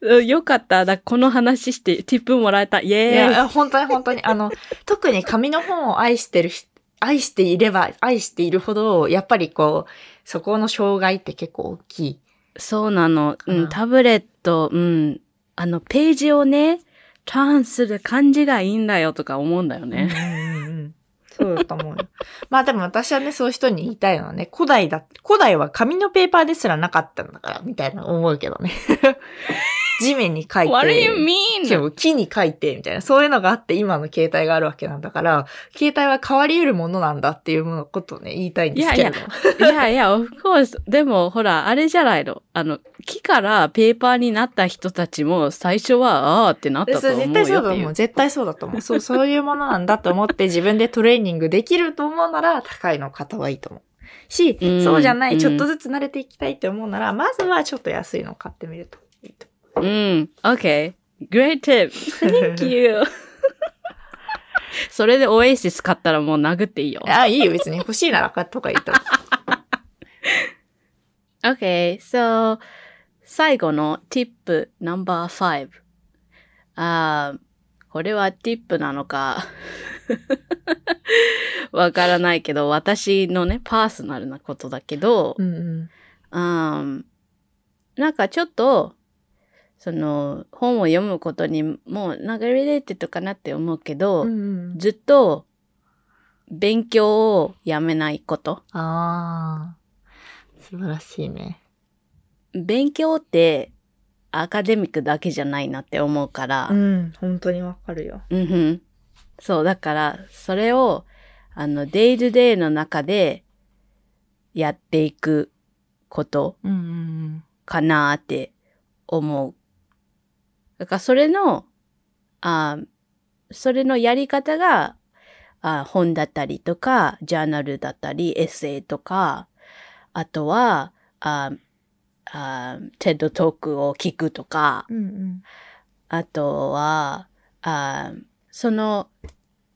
う んよかった。だこの話して、ティップもらえた。イいェーイ。や、本当に本当に、あの、特に紙の本を愛してる人、愛していれば愛しているほど、やっぱりこう、そこの障害って結構大きい。そうなの。ううんん、タブレット、うん。あの、ページをね、ターンする感じがいいんだよとか思うんだよね。うんうんうんそうだと思うよ。まあでも私はね、そういう人に言いたいのはね、古代だ、古代は紙のペーパーですらなかったんだから、みたいな思うけどね。地面に書いて。What do you 木に書いて、みたいな。そういうのがあって今の携帯があるわけなんだから、携帯は変わり得るものなんだっていうものことをね、言いたいんですけれども。いやいや、of course. でも、ほら、あれじゃないの。あの、木からペーパーになった人たちも、最初は、あーってなっでたと思うよ絶対そうだと思う。絶対そうだと思う。そう、そういうものなんだと思って自分でトレーニングできると思うなら高いのを買った方がいいと思う。し、うんそうじゃない、うんちょっとずつ慣れていきたいって思うなら、まずはちょっと安いのを買ってみるといいとうん。Okay. Great tip. Thank you. それでオエシス買ったらもう殴っていいよ。あ、いいよ、別に欲しいなら買った方がいいと思 Okay, so 最後の tip No.5 あーこれは tip なのかわからないけど、私のね、 personal なことだけどうん。うん、なんかちょっと、その、本を読むことにも、なんか related かなって思うけど、うんうん、ずっと勉強をやめないこと。ああ、素晴らしいね。勉強って academic だけじゃないなって思うから、うん、本当にわかるよ。うんふん。そう、だから、それを、あの、デイルデイの中でやっていくことかなって思う。だから、それの、あそれのやり方が、あ本だったりとか、ジャーナルだったり、エッセイとか、あとは、ああテッドトークを聞くとか、うん。うんあとは、あその、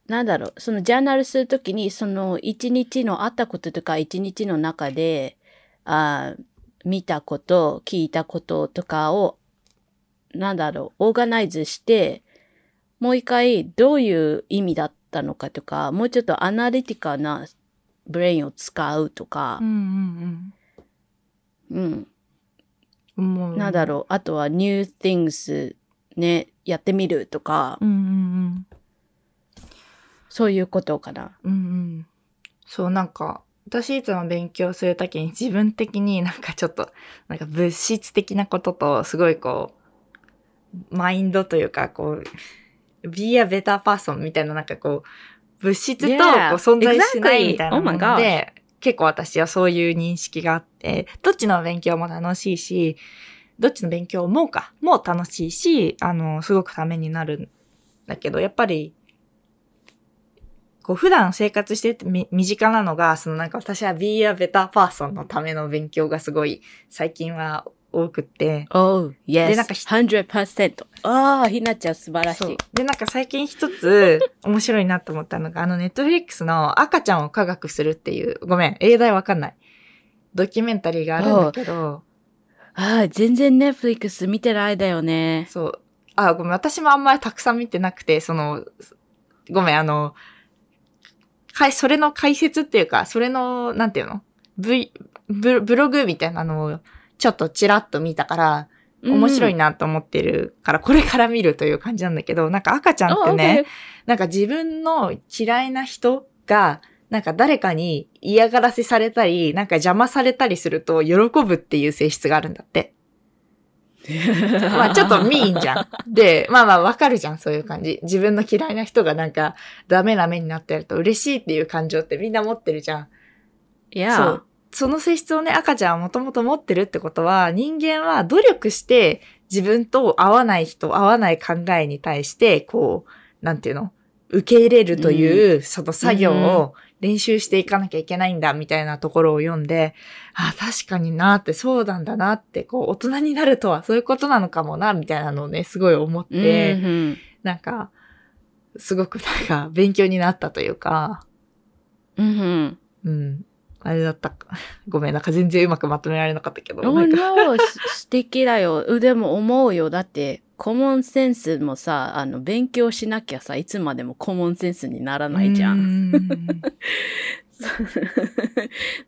なんだろう、そのジャーナルするときに、その一日のあったこととか、一日の中で、あ見たこと、聞いたこととかを、なんだろう、オーガナイズして、もう一回どういう意味だったのかとか、もうちょっとアナリティカなブレインを使うとかうん。う、んうん、なんだろう、あとは new things ね、やってみるとか、うんうんうん。そういうことかな。うんうん。そう、なんか、私いつも勉強するときに自分的になんかちょっと、なんか物質的なことと、すごいこう、マインドというか、こう、be a better person みたいななんかこう、物質とこう Yeah, 存在しない exactly. みたいな Oh も my ので、結構私はそういう認識があって、どっちの勉強も楽しいし、どっちの勉強もか、も楽しいし、あの、すごくためになるだけど、やっぱり、こう普段生活しててみ身近なのが、そのなんか私は be a better person のための勉強がすごい最近は多くって、Oh, yes. でなんかひ 100%. ああ、ひなちゃん素晴らしい。。で、なんか最近一つ面白いなと思ったのが、あのネットフリックスの赤ちゃんを科学するっていう、ごめん、英題わかんない。ドキュメンタリーがあるんだけど、ああ、全然 Netflix 見てないだよね。そう。あ、ごめん、私もあんまりたくさん見てなくて、その、ごめん、あの、かい、それの解説っていうか、それの、なんていうの ?V、ブブログみたいなのを、ちょっとチラッと見たから、面白いななと思ってるから、これから見るという感じなんだけど、なんか赤ちゃんってね、なんか自分の嫌いな人が、なんか誰かに嫌がらせされたり、なんか邪魔されたりすると喜ぶっていう性質があるんだって。まあちょっとミーンじゃん。で、まあまあわかるじゃん、そういう感じ。自分の嫌いな人がなんかダメな目になってやると嬉しいっていう感情ってみんな持ってるじゃん。いや、そう。その性質をね、赤ちゃんはもともと持ってるってことは、人間は努力して自分と合わない人、合わない考えに対して、こう、なんていうの？受け入れるという、その作業を練習していかなきゃいけないんだ、みたいなところを読んで、あ、確かになって、そうなんだなって、こう、大人になるとはそういうことなのかもな、みたいなのをね、すごい思って、うんうん。なんか、すごくなんか、勉強になったというか、うんうん。うん。あれだったか。ごめん、なんか全然うまくまとめられなかったけど。Oh なんか no, す素敵だよ。うでも思うよ。だって、コモンセンスもさ、あの、勉強しなきゃさ、いつまでもコモンセンスにならないじゃ。うんん。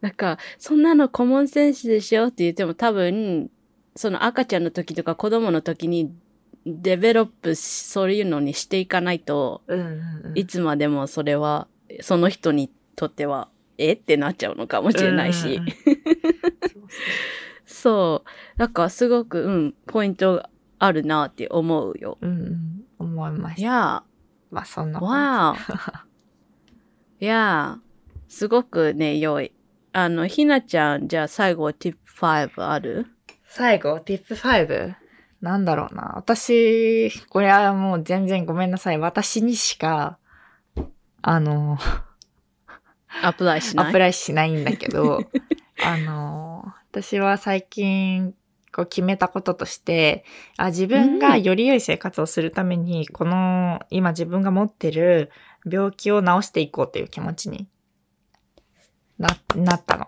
なんか、そんなのコモンセンスでしょって言っても多分、その赤ちゃんの時とか子供の時にデベロップしそういうのにしていかないと、いつまでもそれは、その人にとっては、えってなっちゃうのかもしれないし。そう そう。だからすごく、うん、ポイントあるなって思うよ。そううんうん。思いまいした。やまあそんなわー。いやー、すごくね、良い。あの、ひなちゃん、じゃあ最後、ティップ5ある？じ。最後、ティップ5。なんだろうな。私、これはもう全然ごめんなさい。私にしか、あの、アプライしない？アプライしないんだけど、あの、私は最近、こう決めたこととして、あ、自分がより良い生活をするために、この、今自分が持ってる病気を治していこうという気持ちにな、なったの。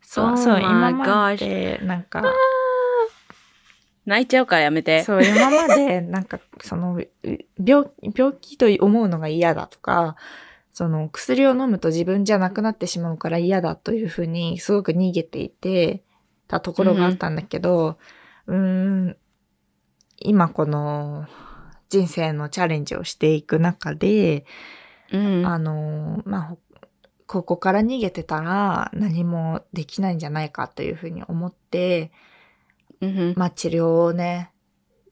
そう Oh そう今まで、なんか、泣いちゃうからやめて。そう、今まで、なんか、その、う病、病気と思うのが嫌だとか、その、薬を飲むと自分じゃなくなってしまうから嫌だというふうに、すごく逃げていて、たところがあったんだけど、うーん、今この、人生のチャレンジをしていく中で、うん。あの、まあ、ほここから逃げてたら何もできないんじゃないかというふうに思って、うんまあ治療をね、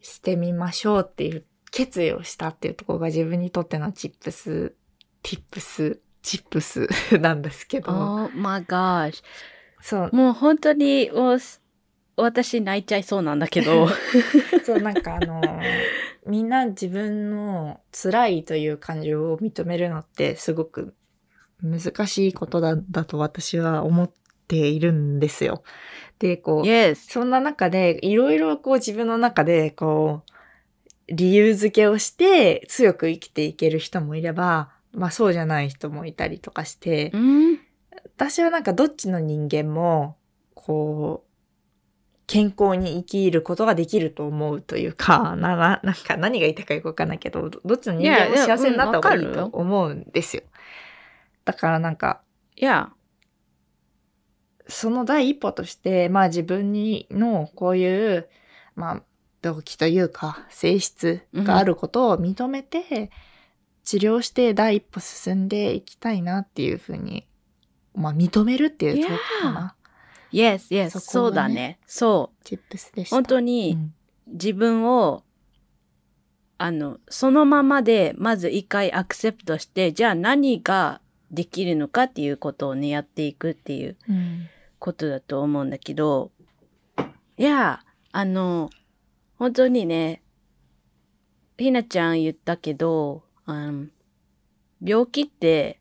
してみましょうっていう決意をしたっていうところが自分にとってのチップス、ティップス、チップスなんですけど。Oh my gosh. そう、もう本当に、もうす、私泣いちゃいそうなんだけど。そうなんかあの、みんな自分の辛いという感情を認めるのってすごく難しいことだ、だと私は思っているんですよ。で、こう、yes. そんな中で、いろいろこう自分の中で、こう、理由付けをして強く生きていける人もいれば、まあそうじゃない人もいたりとかしてう、ん。私はなんかどっちの人間も、こう、健康に生きることができると思うというか、な、な、なんか何が言いたいかよくわかんないけど、どどっちの人間も幸せになった方がいいと思うんですよ。だからなんか、いや、その第一歩として、まあ自分にのこういう、まあ病気というか性質があることを認めて、治療して第一歩進んでいきたいなっていうふうに、まあ認めるっていうとこかな。yes, yes. そそうだね。そう。チップスでした。本当うにん自分を、あの、そのままで、まず一回アクセプトして、じゃあ何ができるのかっていうことをね、やっていくっていううんことだと思うんだけど、いや、あの、本当にね、ひなちゃん言ったけど、うん、病気って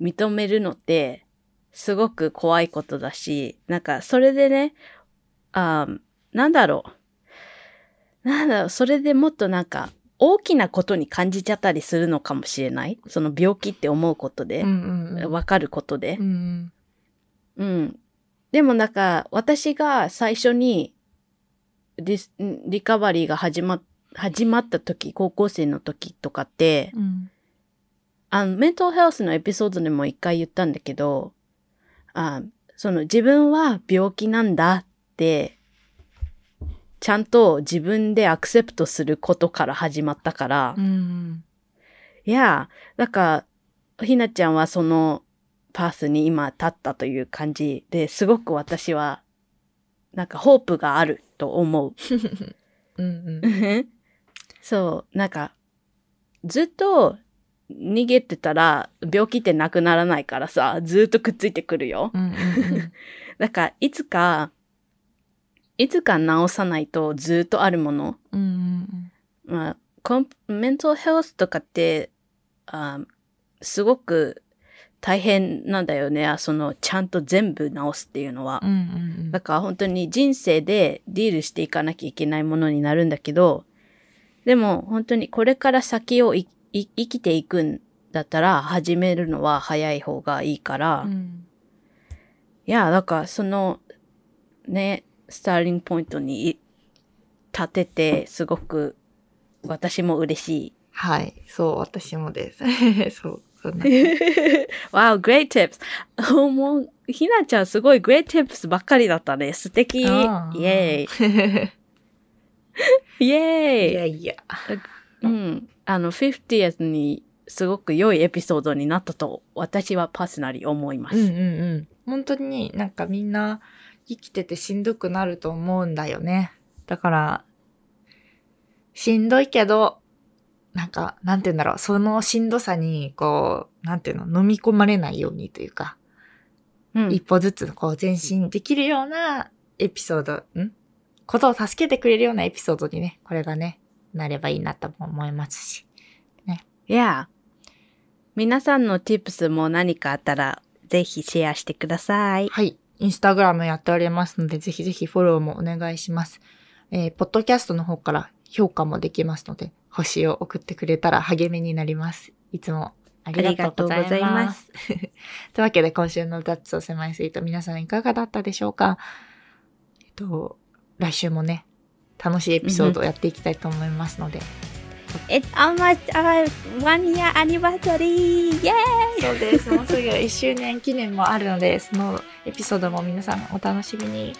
認めるのってすごく怖いことだし、なんかそれでね、あなんだろう。なんだろう、それでもっとなんか大きなことに感じちゃったりするのかもしれない。その病気って思うことで、うんうんうん。わかることでう。んうん。でもなんか、私が最初にリカバリーが始まっ、始まった時、高校生の時とかって、うん。あの、メンタルヘルスのエピソードでも一回言ったんだけど、あその自分は病気なんだって、ちゃんと自分でアクセプトすることから始まったから、うん。いや、だから、ひなちゃんはそのパースに今立ったという感じですごく私は、なんかホープがあると思う。うんうん。そう、なんか、ずっと逃げてたら病気ってなくならないからさ、ずっとくっついてくるよ。だから、いつか、いつか治さないとずっとあるもの。まあ、コンメンタルヘルスとかって、あすごく大変なんだよね。あその、ちゃんと全部治すっていうのは。だから本当に人生でディールしていかなきゃいけないものになるんだけど、でも本当にこれから先をいい生きていくんだったら始めるのは早い方がいいから、いうん。や、だからそのね、スターリングポイントにい立ててすごく私も嬉しい。はい。そう、私もです。そう。そんな wow, great tips! もう、ひなちゃんすごい great tips ばっかりだったね。素敵イエーイ イエーイいやいや。うん。あの、50th にすごく良いエピソードになったと私はパーソナリー思います。うんうんうん。本当になんかみんな生きててしんどくなると思うんだよね。だから、しんどいけど、なんか、なんて言うんだろう、そのしんどさに、こう、なんていうの、飲み込まれないようにというか、うん一歩ずつこう前進できるようなエピソード、ん？ことを助けてくれるようなエピソードにね、これがね、なればいいなとも思いますし。いや、皆さんの tips も何かあったら、ぜひシェアしてください。はい。インスタグラムやっておりますので、ぜひぜひフォローもお願いします。えー、ポッドキャストの方から評価もできますので、星を送ってくれたら励みになります。いつもありがとうございありがといま。ま すというわけで、今週のダッツを狭いスイート、皆さんいかがだったでしょうか？えっと、来週もね、楽しいエピソードをやっていきたいと思いますので、It's almost our one year anniversary! Yay! そうです。もうすぐ1周年記念もあるので、そのエピソードも皆さんお楽しみに。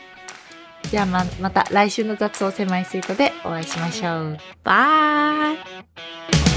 じゃあま、また来週の雑音狭いスイートでお会いしましょう。Bye!